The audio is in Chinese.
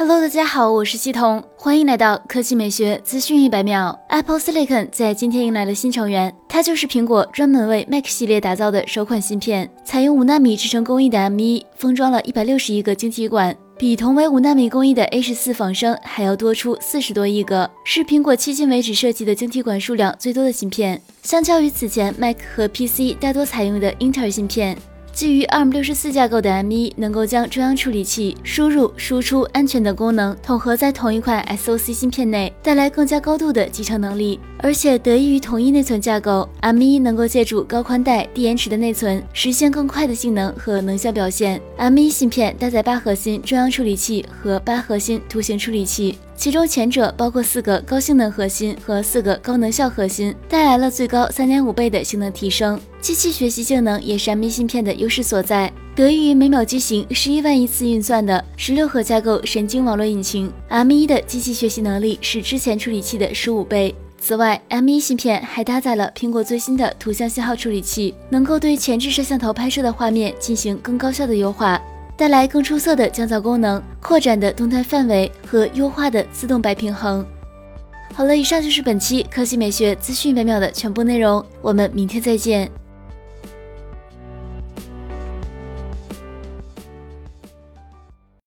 Hello，大家好，我是系统，欢迎来到科技美学资讯一百秒。Apple Silicon 在今天迎来了新成员，它就是苹果专门为 Mac 系列打造的首款芯片，采用五纳米制程工艺的 M1，封装了一百六十亿个晶体管，比同为五纳米工艺的 A 十四仿生还要多出四十多亿个，是苹果迄今为止设计的晶体管数量最多的芯片。相较于此前 Mac 和 PC 大多采用的英特尔芯片。基于 ARM 六十四架构的 M1 能够将中央处理器、输入、输出安全等功能统合在同一块 SoC 芯片内，带来更加高度的集成能力。而且得益于统一内存架构，M1 能够借助高宽带、低延迟的内存，实现更快的性能和能效表现。M1 芯片搭载八核心中央处理器和八核心图形处理器。其中前者包括四个高性能核心和四个高能效核心，带来了最高三点五倍的性能提升。机器学习性能也是 M1 芯片的优势所在，得益于每秒进行十一万亿次运算的十六核架构神经网络引擎，M1 的机器学习能力是之前处理器的十五倍。此外，M1 芯片还搭载了苹果最新的图像信号处理器，能够对前置摄像头拍摄的画面进行更高效的优化。带来更出色的降噪功能、扩展的动态范围和优化的自动白平衡。好了，以上就是本期科技美学资讯每秒的全部内容，我们明天再见。